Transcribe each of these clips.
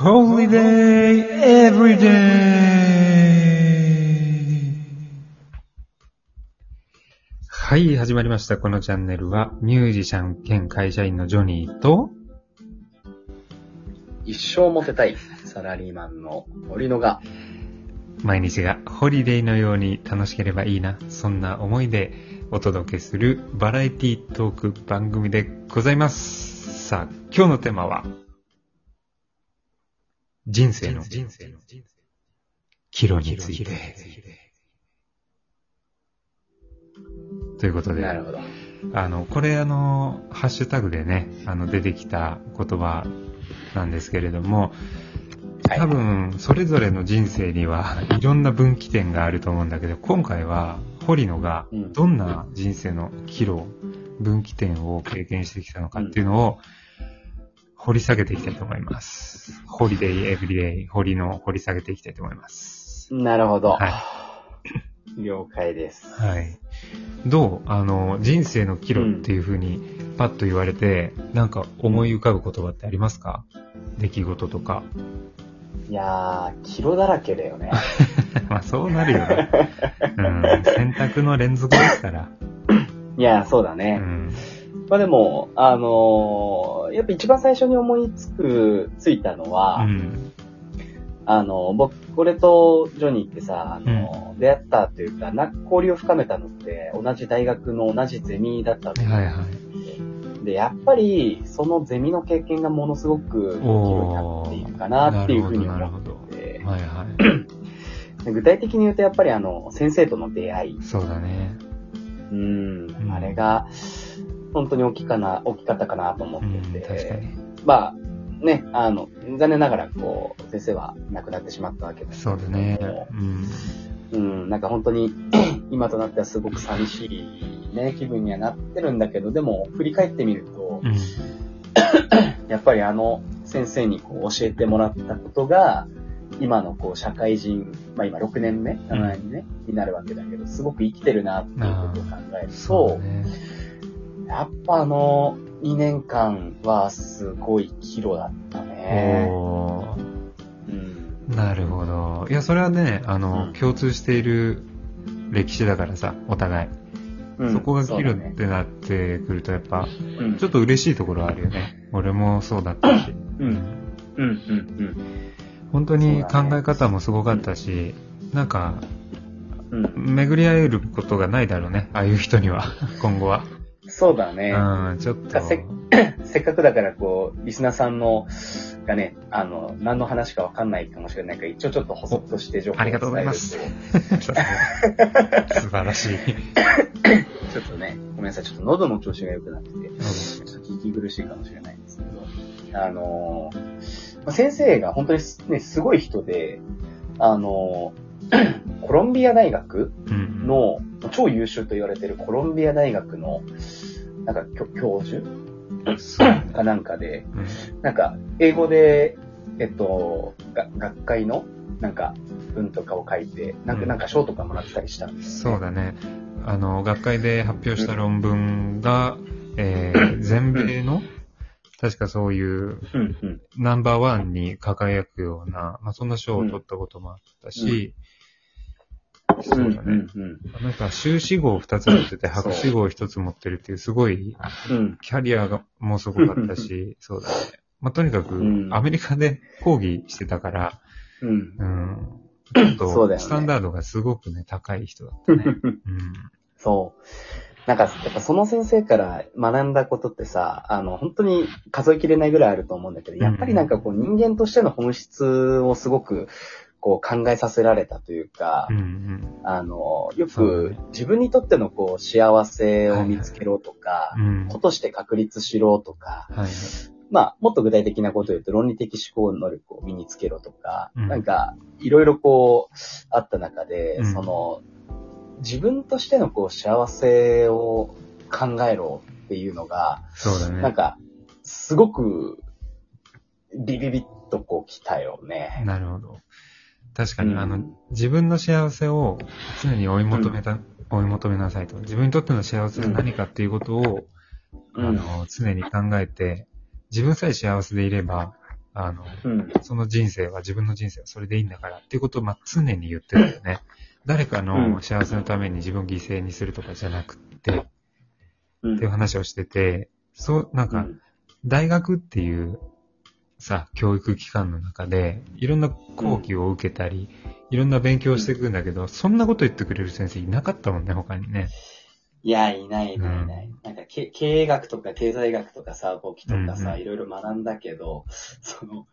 Holiday Everyday! はい、始まりました。このチャンネルは、ミュージシャン兼会社員のジョニーと、一生モテたいサラリーマンの森野が、毎日がホリデーのように楽しければいいな、そんな思いでお届けするバラエティトーク番組でございます。さあ、今日のテーマは、人生の、岐路について。ということで、なるほど。あの、これあの、ハッシュタグでね、あの、出てきた言葉なんですけれども、はい多分、それぞれの人生にはいろんな分岐点があると思うんだけど、今回は、堀野がうんどんな人生の岐路、分岐点を経験してきたのかっていうのを、掘り下げていきたいと思います。ホリデイ、エブリデイ、堀の掘り下げていきたいと思います。なるほど。は 了解です。はい。どう？あの、人生の岐路っていう風にパッと言われて、なんか思い浮かぶ言葉ってありますか？出来事とか。いやー、キロだらけだよね。まあそうなるよね。うん。選択の連続ですから。いやー、そうだうね。ん。まあでも、あのーやっぱ一番最初に思いつく、ついたのは、うん。あの、僕、俺とジョニーってさ、あの、出会ったというか、な、交流を深めたのって、同じ大学の同じゼミだったわけはいはい。で、やっぱり、そのゼミの経験がものすごく、になっているかなっていうふうに思ってて、はいはい。で具体的に言うと、やっぱりあの、先生との出会い、そうだね。うん、うんあれが、本当に大きかな、大きかったかなと思うん、ってて。まあ、ね、あの、残念ながら、こう、先生は亡くなってしまったわけですそうだね。うん。うん、なんか本当に、今となってはすごく寂しいね、気分にはなってるんだけど、でも、振り返ってみると、うん。やっぱりあの先生にこう教えてもらったことが、今のこう社会人、まあ今6年目、7年目になるわけだけど、すごく生きてるなっていうことを考えると、そうだね。やっぱあの2年間はすごい岐路だったね。うん。なるほど。いや、それはね、あの、うん共通している歴史だからさ、お互い。うんそこが岐路ってなってくると、やっぱ、うんちょっと嬉しいところあるよね。俺もそうだったし。うんうん、うん、本当に考え方もすごかったし、なんか、うん。うん。巡り合えることがないだろうね。ああいう人には、今後は。そうだね。うん、ちょっと。せ せっかくだから、こう、リスナーさんの、がね、あの、何の話かわかんないかもしれないから、一応ちょっと補足として情報をありがとうございます 素晴らしい。とちょっとね、ごめんなさい、ちょっと喉の調子が良くなってて、ちょっと聞き苦しいかもしれないんですけど、あの先生が本当にすね、すごい人で、あのー コロンビア大学うん、の、超優秀と言われてるコロンビア大学の、なんか、教教授？かなんかで、うん。なんか、英語で、えっと、が学会の、なんか、文とかを書いて、なんか、うん。なんか賞とかもらったりした。んですよ、そうだね。あの、学会で発表した論文が、えー、全米の、確かそういううん、うん。ナンバーワンに輝くような、まあ、そんな賞を取ったこともあったし、そうだね。うん、あの人は修士号を2つ持ってて、博士号を1つ持ってるっていう、すごい。キャリアがもうすごかったし、そうだね。まあ、とにかくう、んアメリカで講義してたから、うん。うん。ちょっと、スタンダードがすごくね、高い人だったね。うん。そう。なんか、やっぱその先生から学んだことってさ、あの、本当に数えきれないぐらいあると思うんだけど、やっぱりなんかこう人間としての本質をすごくこう考えさせられたというか、うんうん。あの、よく自分にとってのこう幸せを見つけろとか、うん。ことして確立しろとか、はい。まあ、もっと具体的なことを言うと論理的思考能力を身につけろとか、うんなんか、いろいろこう、あった中で、うんその、自分としてのこう、幸せを考えろっていうのが、そうだね。なんか、すごく、ビビビッとこう来たよね。なるほど。確かに、うんあの、自分の幸せを常に追い求めた、追い求めなさいと。自分にとっての幸せは何かっていうことを、うんあの、常に考えて、自分さえ幸せでいれば、あの、うん。その人生は自分の人生はそれでいいんだからっていうことをまあ常に言ってるよね。誰かの幸せのために自分を犠牲にするとかじゃなくって、うん。っていう話をしてて、そう、なんか、うん大学っていうさ、教育機関の中で、いろんな講義を受けたり、いろんな勉強をしていくんだけど、そんなこと言ってくれる先生いなかったもんね、他にね。いや、いないいないいない。なんかけ、経営学とか経済学とかさ、簿記とかさ、うんうんいろいろ学んだけど、その、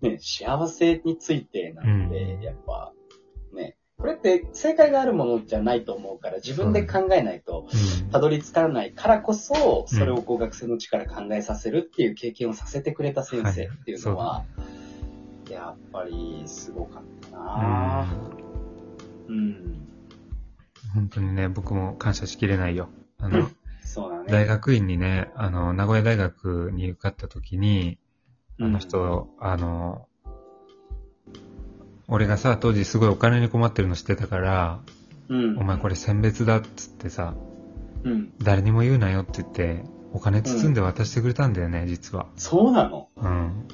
ね、幸せについてなんて、うんやっぱ、ね、これって正解があるものじゃないと思うから、自分で考えないと、うんたどり着かないからこそ、それをこう学生の力考えさせるっていう経験をさせてくれた先生っていうのは、やっぱりすごかったなぁ。うん。本当にね、僕も感謝しきれないよ。あの、そうだね。大学院にね、あの、名古屋大学に受かった時に、あの人、あの、俺がさ、当時すごいお金に困ってるの知ってたから、うん。お前これ選別だっつってさ、うん。誰にも言うなよって言って、お金包んで渡してくれたんだよね、実は。そうなの？うん。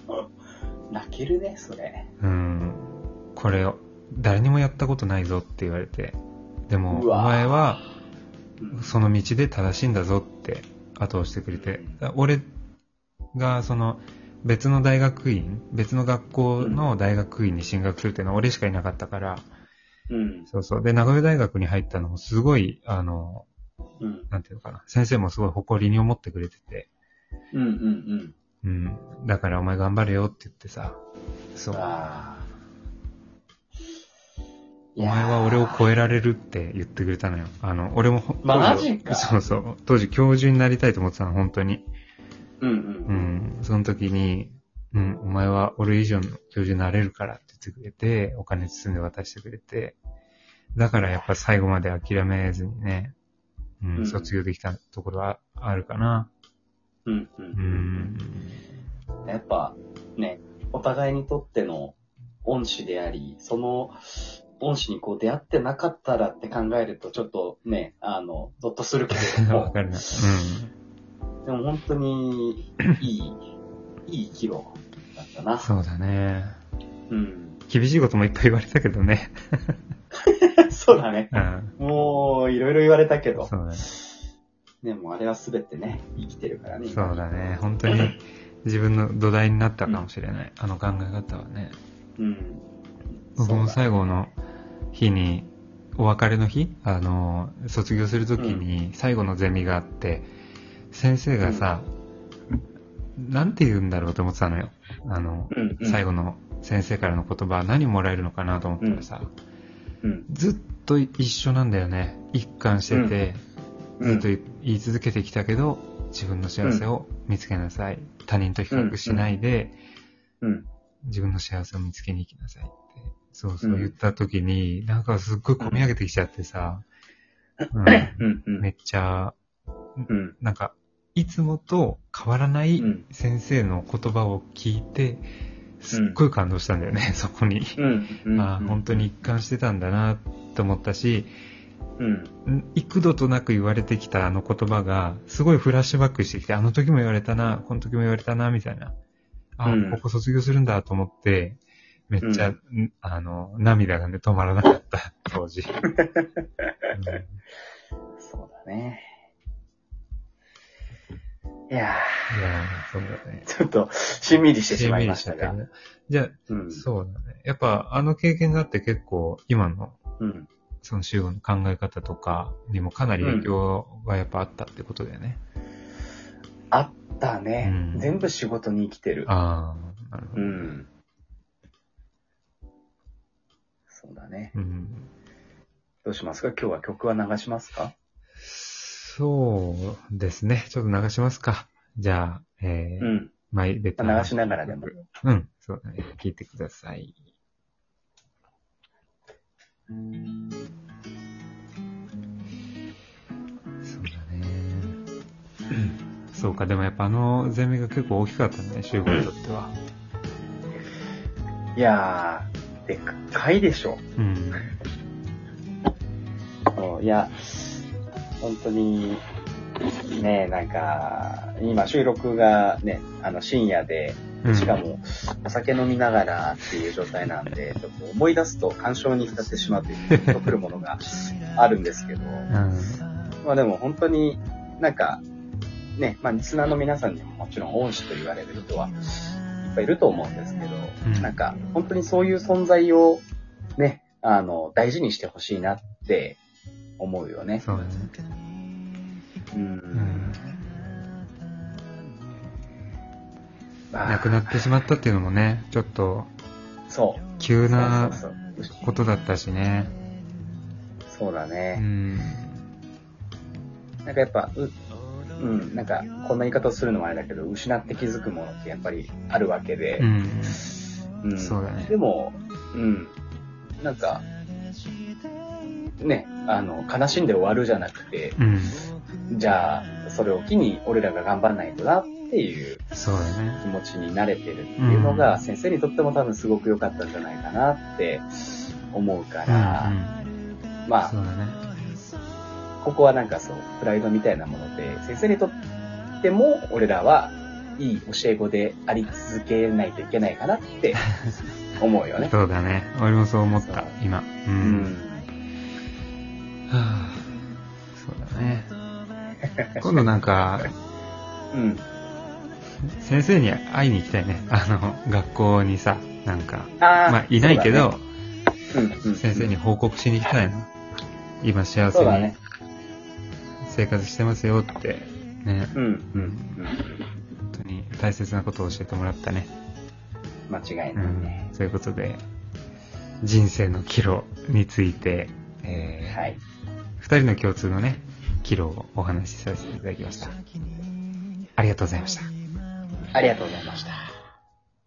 泣けるね、それ。うん。これを、誰にもやったことないぞって言われて。でも、お前は、うんその道で正しいんだぞって後押してくれて。俺が、その、別の大学院、別の学校の大学院に進学するっていうのは俺しかいなかったから、うん。そうそう。で、名古屋大学に入ったのもすごい、あの、うん。なんていうのかな。先生もすごい誇りに思ってくれてて、うん。うん。うん。だからお前頑張れよって言ってさ、そう。お前は俺を超えられるって言ってくれたのよ。あの、俺もほ、マジかそうそう。当時教授になりたいと思ってたの、本当に。うん。う。うんん。その時に、うん、お前は俺以上の教授になれるからって言ってくれて、お金包んで渡してくれて、だからやっぱ最後まで諦めずにね、うん、うん卒業できたところはあるかな。うん。う。うんん。やっぱ、ね、お互いにとっての恩師であり、その恩師にこう出会ってなかったらって考えると、ちょっとね、あの、ゾッとするけれども、わかるな。うでも本当にいい、いい岐路だったん。な。そうだね。うん。厳しいこともいっぱい言われたけどね。そうだね。うん。もう、いろいろ言われたけど。そうだね。でもあれはすべてね、生きてるからね。そうだね。本当に自分の土台になったかもしれない。あの考え方はね。うん。僕も最後の日に、お別れの日？あの、卒業するときに最後のゼミがあって、先生がさ、なんて言うんだろうと思ってたのよ。あの、うん、うん。最後の先生からの言葉何もらえるのかなと思ったらさ、うん。ずっと一緒なんだよね。一貫してて、うんずっと言い続けてきたけど、自分の幸せを見つけなさい。他人と比較しないで、うん。自分の幸せを見つけに行きなさいって。そうそううん言った時に、なんかすっごい込み上げてきちゃってさ、うんうん。うん。めっちゃ、うん。なんか、いつもと変わらないうん先生の言葉を聞いて、すっごい感動したんだよね、そこに。うん。ああ、本当に一貫してたんだなって思ったし、うん。ん幾度となく言われてきたあの言葉が、すごいフラッシュバックしてきて、あの時も言われたな、この時も言われたな、みたいな。あ、うんここ卒業するんだと思って、めっちゃ、んあの、涙がね、止まらなかった、当時。う んそうだね。いやいやーそうだねー、。ちょっと、しんみりしてしまいましたがじゃあ、うん。そうだね。やっぱ、あの経験があって結構、今の、うん。その集合の考え方とかにもかなり影響がやっぱあったってことだよね。あったね。うん全部仕事に生きてる。ああ、なるほど。うん。そうだね。うんどうしますか？今日は曲は流しますか？そうですね。ちょっと流しますか。じゃあ、えー、うん。マイベター流しながらでも。うん、そうだね。聞いてください。そうだね。そうか、でもやっぱあのゼミが結構大きかったね、集合にとっては。いやー、でっかいでしょ。うん。そういや、本当に、ねえ、なんか、今収録がね、あの深夜で、うん。しかもお酒飲みながらっていう状態なんで、ちょっと思い出すと感傷に浸ってしまうという、とくるものが あるんですけど、うん。まあでも本当になんか、ね、まあリスナーの皆さんにももちろん恩師と言われる人はいっぱいいると思うんですけど、うん。なんか本当にそういう存在をね、あの、大事にしてほしいなって思うよね。そうだね。うん。亡くなってしまったっていうのもね、ちょっとそう。急なことだったしね。うそうだね。ん。なんかやっぱ、う、うん、なんか、こんな言い方をするのもあれだけど、失って気づくものってやっぱりあるわけでう、ん。うんそうだねでも、うん、なんか、ね、あの、悲しんで終わるじゃなくて、うん。じゃあ、それを機に俺らが頑張んないとなっていう。気持ちになれてるっていうのが、先生にとっても多分すごく良かったんじゃないかなって思うかうん。ら、うん。まあそう、だね。ここはなんかそう、プライドみたいなもので、先生にとっても、俺らはいい教え子であり続けないといけないかなって思うよね。そうだね。俺もそう思った、今。う。うんあそうだね。今度なんか、うん。先生に会いに行きたいね。あの、学校にさ、なんか。あーまあ、いないけど、そうだねうんうん、先生に報告しに行きたいな。今幸せにね。生活してますよって、ね。うん、うん、うん。うん。本当に大切なことを教えてもらったね。間違いうんないね。。そういうことで、人生の岐路について、えーはい。二人の共通のね、岐路をお話しさせていただきました。ありがとうございました。ありがとうございました。